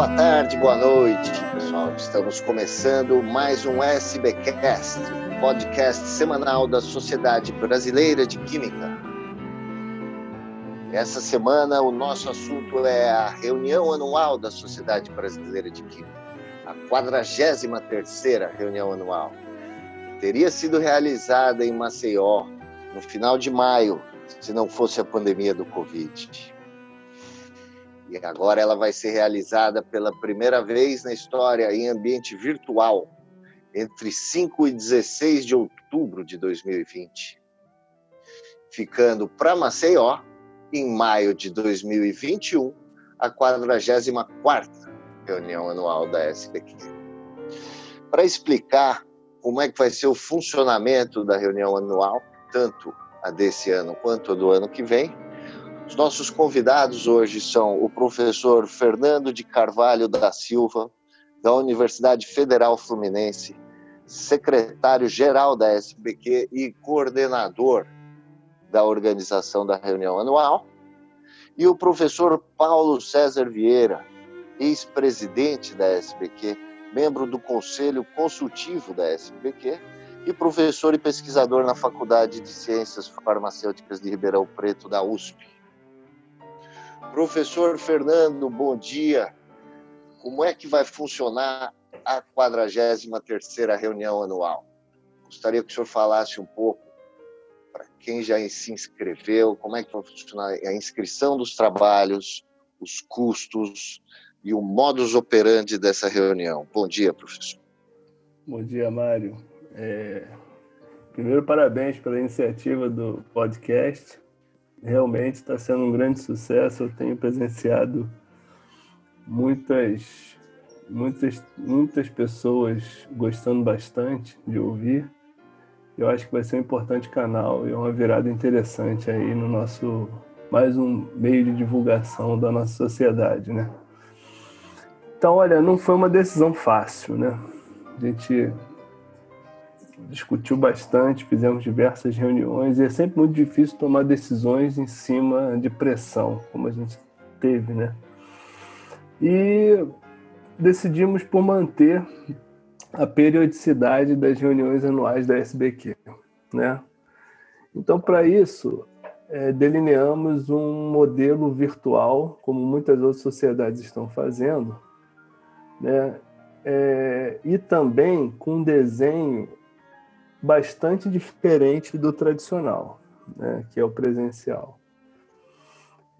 boa tarde, boa noite, pessoal. Estamos começando mais um SBcast, podcast semanal da Sociedade Brasileira de Química. Essa semana o nosso assunto é a reunião anual da Sociedade Brasileira de Química, a 43ª reunião anual. Teria sido realizada em Maceió no final de maio, se não fosse a pandemia do Covid. E agora ela vai ser realizada pela primeira vez na história em ambiente virtual, entre 5 e 16 de outubro de 2020. Ficando para Maceió, em maio de 2021, a 44ª reunião anual da SBQ. Para explicar como é que vai ser o funcionamento da reunião anual, tanto a desse ano quanto a do ano que vem, os nossos convidados hoje são o professor Fernando de Carvalho da Silva, da Universidade Federal Fluminense, secretário-geral da SBQ e coordenador da organização da reunião anual, e o professor Paulo César Vieira, ex-presidente da SBQ, membro do Conselho Consultivo da SBQ e professor e pesquisador na Faculdade de Ciências Farmacêuticas de Ribeirão Preto, da USP. Professor Fernando, bom dia. Como é que vai funcionar a 43ª reunião anual? Gostaria que o senhor falasse um pouco para quem já se inscreveu, como é que vai funcionar a inscrição dos trabalhos, os custos e o modus operandi dessa reunião. Bom dia, professor. Bom dia, Mário. É... Primeiro, parabéns pela iniciativa do podcast realmente está sendo um grande sucesso. Eu tenho presenciado muitas, muitas, muitas pessoas gostando bastante de ouvir. Eu acho que vai ser um importante canal e uma virada interessante aí no nosso mais um meio de divulgação da nossa sociedade, né? Então, olha, não foi uma decisão fácil, né? A gente discutiu bastante, fizemos diversas reuniões e é sempre muito difícil tomar decisões em cima de pressão, como a gente teve, né? E decidimos por manter a periodicidade das reuniões anuais da SBQ, né? Então, para isso, é, delineamos um modelo virtual, como muitas outras sociedades estão fazendo, né? É, e também com desenho bastante diferente do tradicional, né, que é o presencial.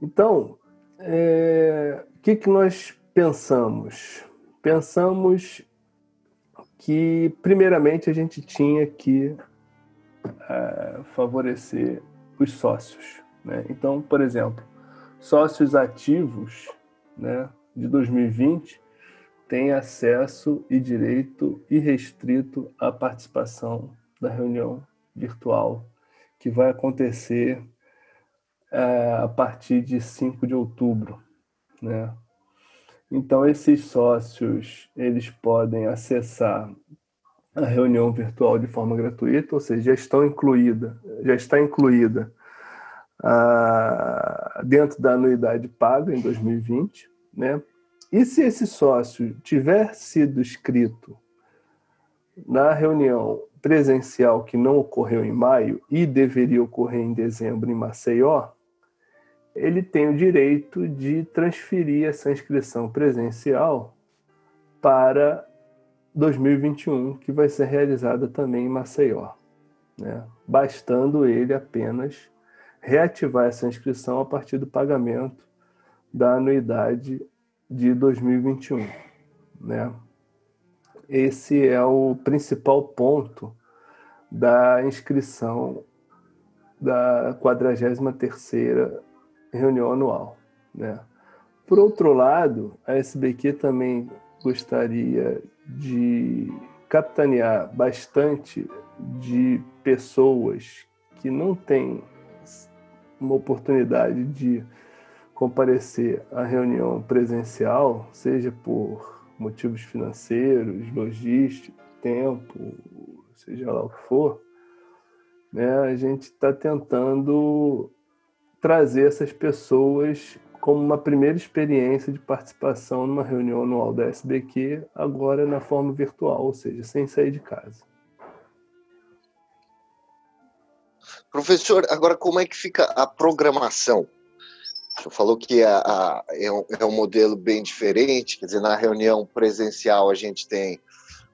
Então, é, o que, que nós pensamos? Pensamos que, primeiramente, a gente tinha que é, favorecer os sócios. Né? Então, por exemplo, sócios ativos né, de 2020 têm acesso e direito irrestrito à participação da reunião virtual que vai acontecer é, a partir de 5 de outubro, né? Então esses sócios eles podem acessar a reunião virtual de forma gratuita, ou seja, já estão incluída, já está incluída dentro da anuidade paga em 2020, né? E se esse sócio tiver sido inscrito na reunião presencial que não ocorreu em maio e deveria ocorrer em dezembro em Maceió, ele tem o direito de transferir essa inscrição presencial para 2021, que vai ser realizada também em Maceió, né? bastando ele apenas reativar essa inscrição a partir do pagamento da anuidade de 2021, né? Esse é o principal ponto da inscrição da 43ª reunião anual. Né? Por outro lado, a SBQ também gostaria de capitanear bastante de pessoas que não têm uma oportunidade de comparecer à reunião presencial, seja por motivos financeiros, logísticos, tempo, seja lá o que for, né, a gente está tentando trazer essas pessoas como uma primeira experiência de participação numa reunião anual da SBQ, agora na forma virtual, ou seja, sem sair de casa. Professor, agora como é que fica a programação? Senhor falou que a, a, é, um, é um modelo bem diferente, quer dizer, na reunião presencial a gente tem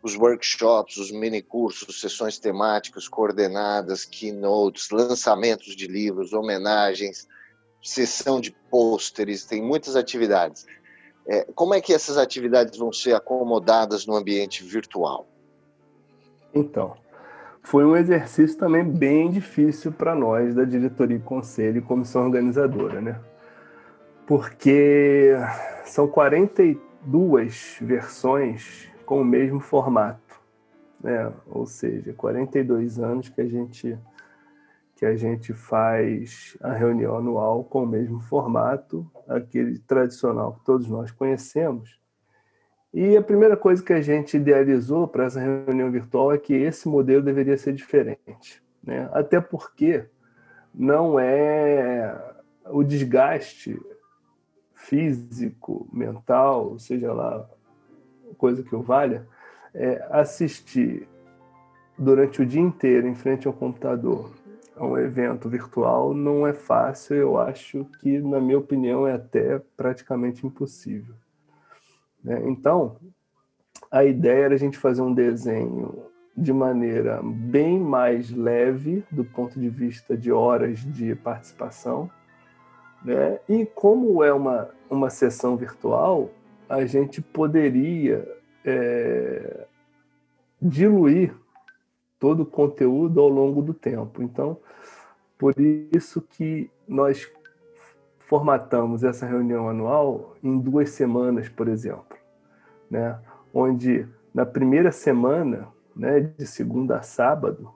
os workshops, os mini cursos, sessões temáticas coordenadas, keynotes, lançamentos de livros, homenagens, sessão de pôsteres, tem muitas atividades. É, como é que essas atividades vão ser acomodadas no ambiente virtual? Então, foi um exercício também bem difícil para nós da diretoria, conselho e comissão organizadora, né? Porque são 42 versões com o mesmo formato, né? Ou seja, 42 anos que a gente que a gente faz a reunião anual com o mesmo formato, aquele tradicional que todos nós conhecemos, e a primeira coisa que a gente idealizou para essa reunião virtual é que esse modelo deveria ser diferente. Né? Até porque não é o desgaste físico, mental, seja lá coisa que o valha, é assistir durante o dia inteiro em frente ao computador a um evento virtual não é fácil, eu acho que, na minha opinião, é até praticamente impossível. Né? Então, a ideia era a gente fazer um desenho de maneira bem mais leve do ponto de vista de horas de participação. Né? E como é uma, uma sessão virtual, a gente poderia é, diluir todo o conteúdo ao longo do tempo. Então, por isso que nós formatamos essa reunião anual em duas semanas, por exemplo, né? onde na primeira semana, né, de segunda a sábado,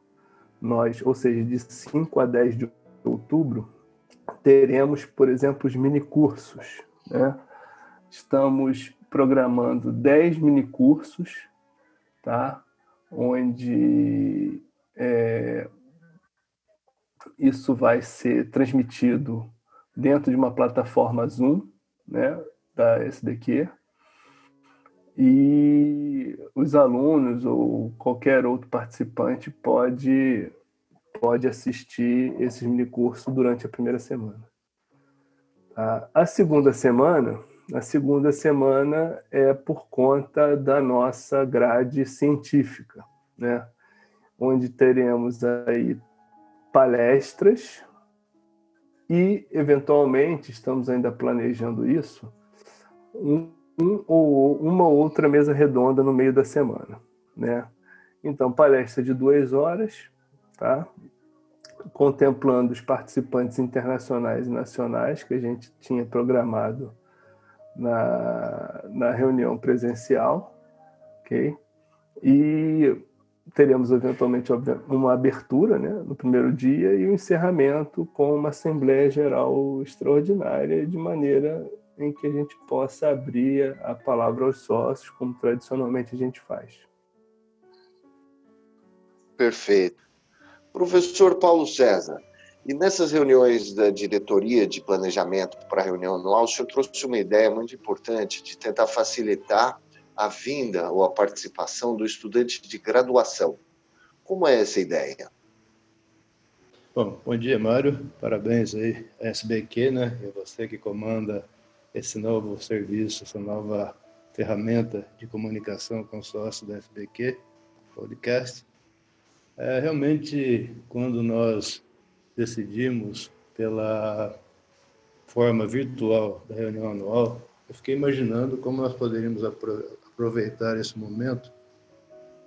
nós, ou seja, de 5 a 10 de outubro, teremos, por exemplo, os minicursos. Né? Estamos programando 10 minicursos, tá? onde é, isso vai ser transmitido dentro de uma plataforma Zoom, né, da SDQ, e os alunos ou qualquer outro participante pode pode assistir esses minicursos durante a primeira semana. Tá? A segunda semana, a segunda semana é por conta da nossa grade científica, né? onde teremos aí palestras e, eventualmente, estamos ainda planejando isso, um, um ou uma outra mesa redonda no meio da semana, né? Então, palestra de duas horas, tá? Contemplando os participantes internacionais e nacionais que a gente tinha programado na, na reunião presencial, ok? E teremos eventualmente uma abertura né, no primeiro dia e o um encerramento com uma Assembleia Geral extraordinária, de maneira em que a gente possa abrir a palavra aos sócios, como tradicionalmente a gente faz. Perfeito. Professor Paulo César, e nessas reuniões da diretoria de planejamento para a reunião anual, o senhor trouxe uma ideia muito importante de tentar facilitar a vinda ou a participação do estudante de graduação. Como é essa ideia? Bom, bom dia, Mário. Parabéns aí à SBQ, né? E você que comanda esse novo serviço, essa nova ferramenta de comunicação com sócio da SBQ, podcast. É, realmente, quando nós decidimos pela forma virtual da reunião anual, eu fiquei imaginando como nós poderíamos aproveitar esse momento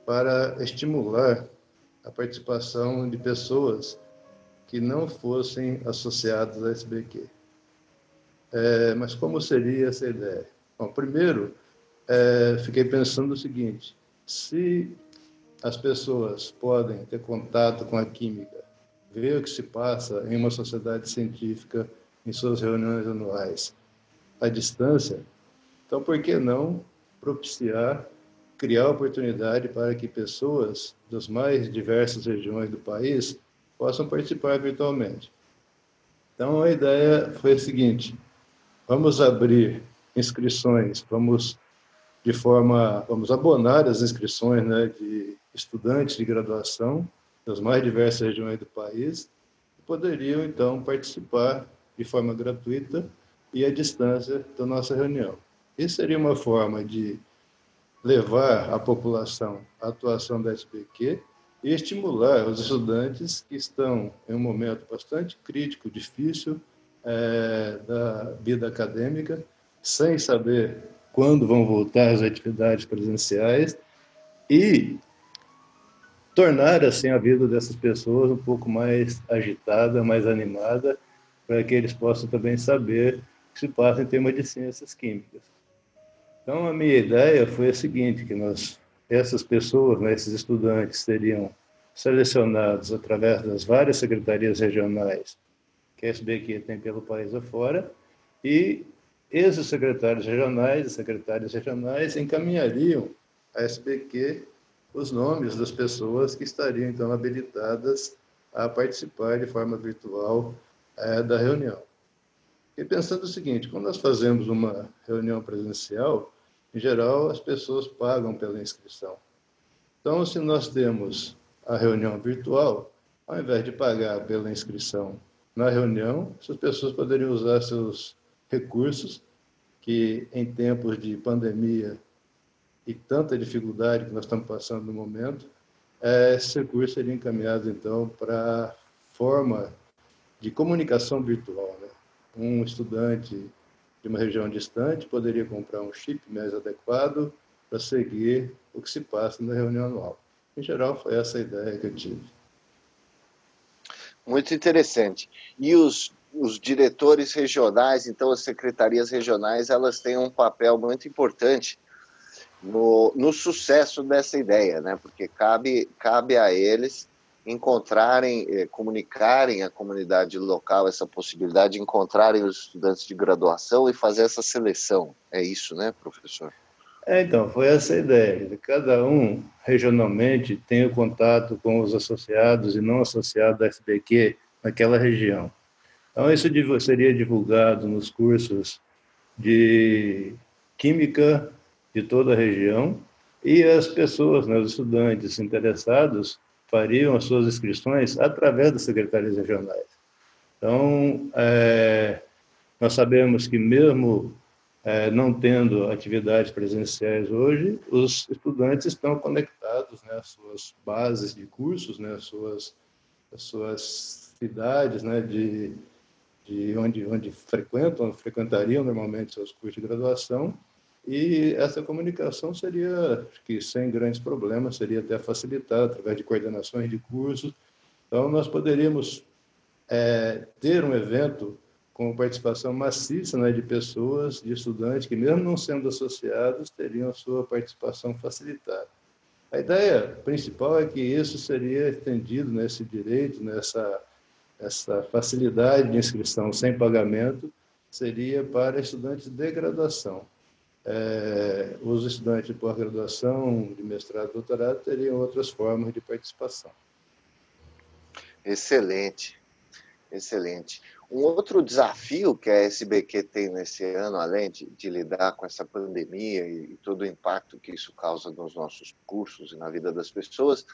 para estimular a participação de pessoas que não fossem associadas à SBQ. É, mas como seria essa ideia? Bom, primeiro, é, fiquei pensando o seguinte: se as pessoas podem ter contato com a química, ver o que se passa em uma sociedade científica em suas reuniões anuais à distância, então por que não propiciar, criar oportunidade para que pessoas das mais diversas regiões do país possam participar virtualmente? Então a ideia foi a seguinte: vamos abrir inscrições, vamos de forma, vamos abonar as inscrições né, de estudantes de graduação das mais diversas regiões do país, poderiam então participar de forma gratuita e à distância da nossa reunião. Isso seria uma forma de levar à população a atuação da SBQ e estimular os estudantes que estão em um momento bastante crítico, difícil é, da vida acadêmica, sem saber quando vão voltar as atividades presenciais e tornar assim a vida dessas pessoas um pouco mais agitada, mais animada, para que eles possam também saber o que se passa em termos de ciências químicas. Então a minha ideia foi a seguinte, que nós essas pessoas, né, esses estudantes seriam selecionados através das várias secretarias regionais que a SBQ tem pelo país afora e esses secretários regionais e secretárias regionais encaminhariam à SBQ os nomes das pessoas que estariam então habilitadas a participar de forma virtual é, da reunião. E pensando o seguinte, quando nós fazemos uma reunião presencial, em geral as pessoas pagam pela inscrição. Então, se nós temos a reunião virtual, ao invés de pagar pela inscrição na reunião, essas pessoas poderiam usar seus recursos que em tempos de pandemia e tanta dificuldade que nós estamos passando no momento, é, esse recurso seria encaminhado, então, para forma de comunicação virtual. Né? Um estudante de uma região distante poderia comprar um chip mais adequado para seguir o que se passa na reunião anual. Em geral, foi essa a ideia que eu tive. Muito interessante. E os, os diretores regionais, então as secretarias regionais, elas têm um papel muito importante no, no sucesso dessa ideia, né? Porque cabe, cabe a eles encontrarem, eh, comunicarem à comunidade local essa possibilidade de encontrarem os estudantes de graduação e fazer essa seleção. É isso, né, professor? É, então, foi essa a ideia. Cada um, regionalmente, tem o contato com os associados e não associados da SBQ naquela região. Então, isso seria divulgado nos cursos de Química de toda a região, e as pessoas, né, os estudantes interessados, fariam as suas inscrições através das secretarias regionais. Então, é, nós sabemos que mesmo é, não tendo atividades presenciais hoje, os estudantes estão conectados né, às suas bases de cursos, né, às, suas, às suas cidades né, de, de onde, onde frequentam, frequentariam normalmente seus cursos de graduação, e essa comunicação seria, que sem grandes problemas, seria até facilitada através de coordenações de cursos. Então, nós poderíamos é, ter um evento com participação maciça né, de pessoas, de estudantes que, mesmo não sendo associados, teriam a sua participação facilitada. A ideia principal é que isso seria estendido nesse direito, nessa essa facilidade de inscrição sem pagamento, seria para estudantes de graduação é, os estudantes de pós-graduação, de mestrado e doutorado teriam outras formas de participação. Excelente, excelente. Um outro desafio que a SBQ tem nesse ano, além de, de lidar com essa pandemia e, e todo o impacto que isso causa nos nossos cursos e na vida das pessoas,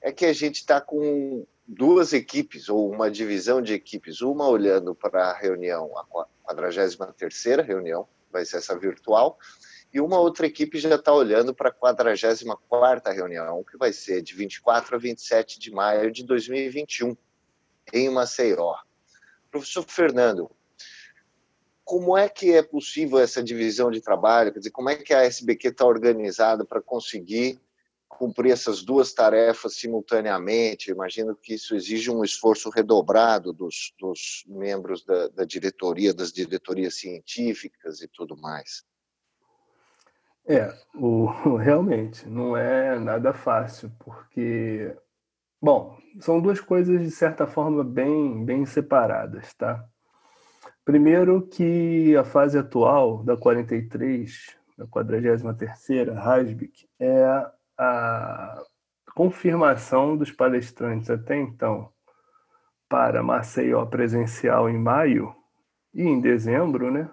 é que a gente está com duas equipes, ou uma divisão de equipes, uma olhando para a reunião, a 43ª reunião, vai ser essa virtual, e uma outra equipe já está olhando para a 44ª reunião, que vai ser de 24 a 27 de maio de 2021, em Maceió. Professor Fernando, como é que é possível essa divisão de trabalho? Quer dizer, como é que a SBQ está organizada para conseguir cumprir essas duas tarefas simultaneamente. Imagino que isso exige um esforço redobrado dos, dos membros da, da, diretoria, das diretorias científicas e tudo mais. É, o, realmente não é nada fácil, porque, bom, são duas coisas de certa forma bem, bem separadas, tá? Primeiro que a fase atual da 43, da 43ª RASBIC, é a confirmação dos palestrantes até então para Maceió presencial em maio e em dezembro, né?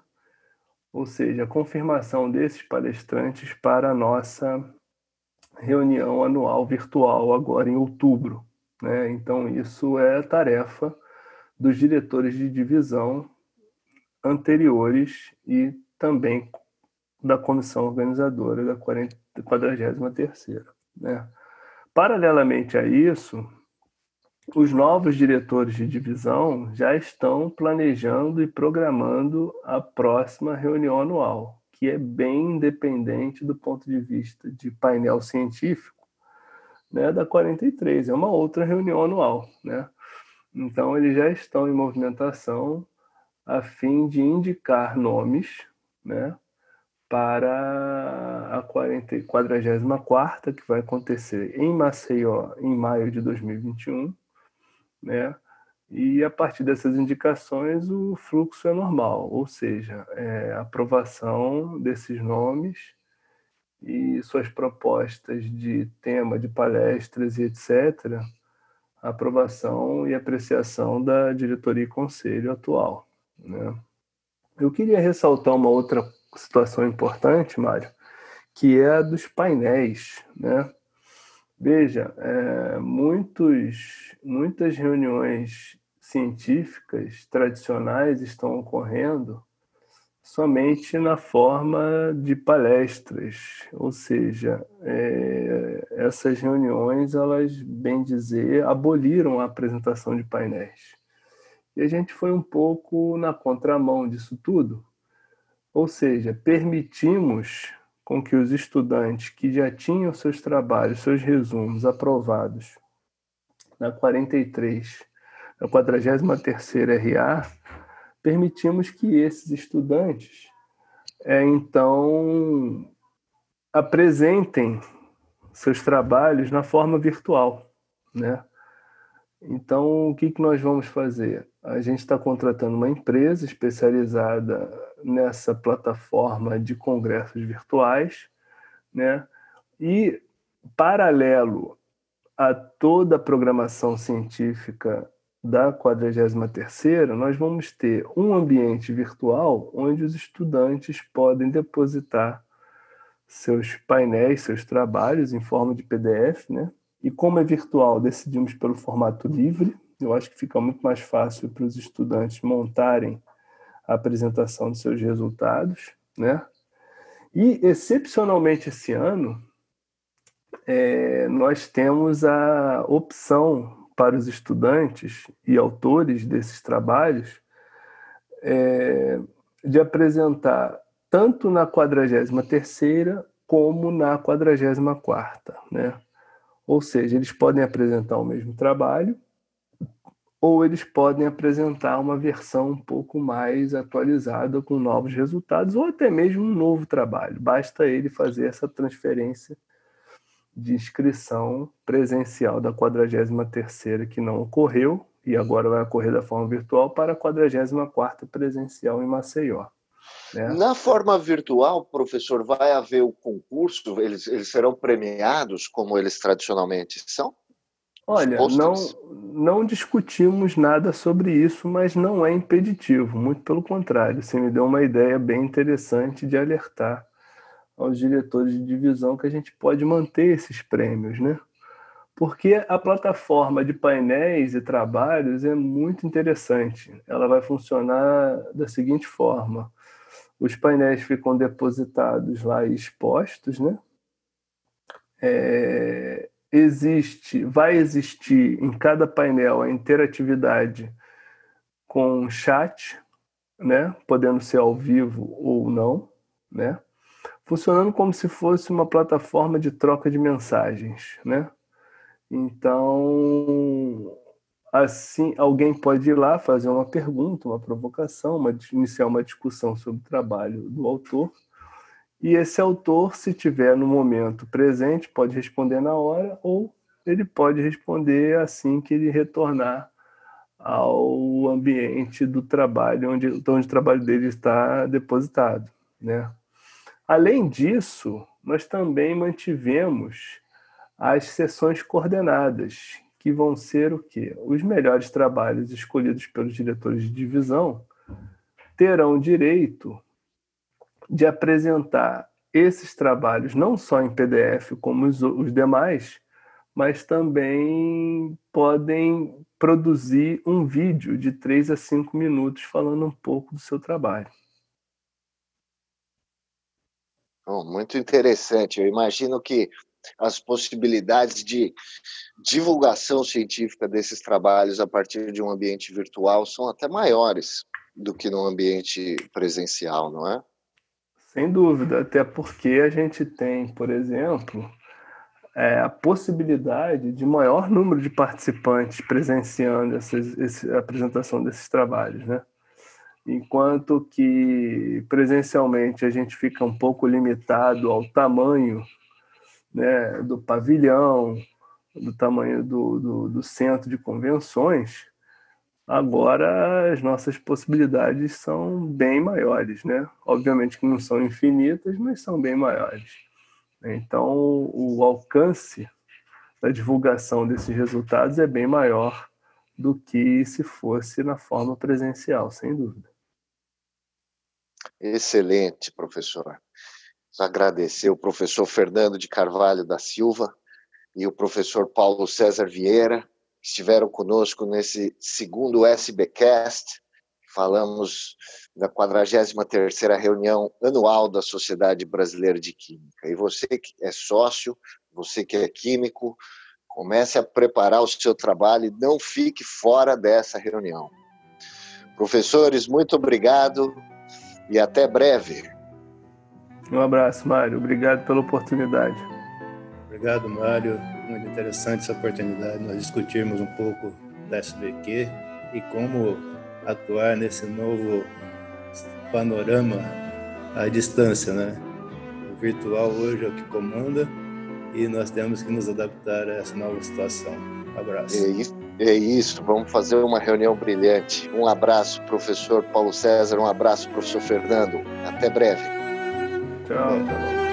ou seja, a confirmação desses palestrantes para a nossa reunião anual virtual agora em outubro. Né? Então, isso é tarefa dos diretores de divisão anteriores e também da comissão organizadora da 43ª. Né? Paralelamente a isso, os novos diretores de divisão já estão planejando e programando a próxima reunião anual, que é bem independente do ponto de vista de painel científico, né, da 43, é uma outra reunião anual, né? Então eles já estão em movimentação a fim de indicar nomes, né, para a 40, 44 que vai acontecer em Maceió em maio de 2021 né? E a partir dessas indicações o fluxo é normal, ou seja, é, aprovação desses nomes e suas propostas de tema de palestras e etc. Aprovação e apreciação da diretoria e conselho atual. Né? Eu queria ressaltar uma outra situação importante, Mário, que é a dos painéis, né? Veja, é, muitos, muitas reuniões científicas tradicionais estão ocorrendo somente na forma de palestras, ou seja, é, essas reuniões, elas, bem dizer, aboliram a apresentação de painéis. E a gente foi um pouco na contramão disso tudo, ou seja, permitimos com que os estudantes que já tinham seus trabalhos, seus resumos aprovados na 43, na 43ª RA, permitimos que esses estudantes é, então apresentem seus trabalhos na forma virtual, né? Então, o que, que nós vamos fazer? A gente está contratando uma empresa especializada nessa plataforma de congressos virtuais, né? E paralelo a toda a programação científica da 43ª, nós vamos ter um ambiente virtual onde os estudantes podem depositar seus painéis, seus trabalhos em forma de PDF, né? E como é virtual, decidimos pelo formato livre. Eu acho que fica muito mais fácil para os estudantes montarem a apresentação de seus resultados, né? E, excepcionalmente esse ano, é, nós temos a opção para os estudantes e autores desses trabalhos é, de apresentar tanto na 43ª como na 44ª, né? Ou seja, eles podem apresentar o mesmo trabalho ou eles podem apresentar uma versão um pouco mais atualizada com novos resultados ou até mesmo um novo trabalho. Basta ele fazer essa transferência de inscrição presencial da 43ª que não ocorreu e agora vai ocorrer da forma virtual para a 44ª presencial em Maceió. Né? Na forma virtual, professor, vai haver o concurso? Eles, eles serão premiados como eles tradicionalmente são? Olha, não, não discutimos nada sobre isso, mas não é impeditivo, muito pelo contrário. Você me deu uma ideia bem interessante de alertar aos diretores de divisão que a gente pode manter esses prêmios, né? Porque a plataforma de painéis e trabalhos é muito interessante. Ela vai funcionar da seguinte forma: os painéis ficam depositados lá e expostos, né? É, existe, vai existir em cada painel a interatividade com chat, né, podendo ser ao vivo ou não, né, funcionando como se fosse uma plataforma de troca de mensagens, né. Então, assim, alguém pode ir lá fazer uma pergunta, uma provocação, uma, iniciar uma discussão sobre o trabalho do autor e esse autor, se tiver no momento presente, pode responder na hora ou ele pode responder assim que ele retornar ao ambiente do trabalho, onde, onde o trabalho dele está depositado. Né? Além disso, nós também mantivemos as sessões coordenadas, que vão ser o quê? Os melhores trabalhos escolhidos pelos diretores de divisão terão direito de apresentar esses trabalhos não só em PDF como os, os demais, mas também podem produzir um vídeo de 3 a 5 minutos falando um pouco do seu trabalho. Oh, muito interessante. Eu imagino que as possibilidades de divulgação científica desses trabalhos a partir de um ambiente virtual são até maiores do que no ambiente presencial, não é? Sem dúvida, até porque a gente tem, por exemplo, é, a possibilidade de maior número de participantes presenciando essas, essa, a apresentação desses trabalhos, né? Enquanto que presencialmente a gente fica um pouco limitado ao tamanho né, do pavilhão, do tamanho do, do, do centro de convenções, Agora as nossas possibilidades são bem maiores, né? Obviamente que não são infinitas, mas são bem maiores. Então o alcance da divulgação desses resultados é bem maior do que se fosse na forma presencial, sem dúvida. Excelente, professor. Agradecer o professor Fernando de Carvalho da Silva e o professor Paulo César Vieira estiveram conosco nesse segundo SBcast. Falamos da 43ª reunião anual da Sociedade Brasileira de Química. E você que é sócio, você que é químico, comece a preparar o seu trabalho e não fique fora dessa reunião. Professores, muito obrigado e até breve. Um abraço, Mário. Obrigado pela oportunidade. Obrigado, Mário muito interessante essa oportunidade de nós discutirmos um pouco da SBQ e como atuar nesse novo panorama à distância, né? O virtual hoje é o que comanda e nós temos que nos adaptar a essa nova situação. Um abraço. É isso, é isso, vamos fazer uma reunião brilhante. Um abraço, professor Paulo César, um abraço, professor Fernando. Até breve. Tchau. Tchau.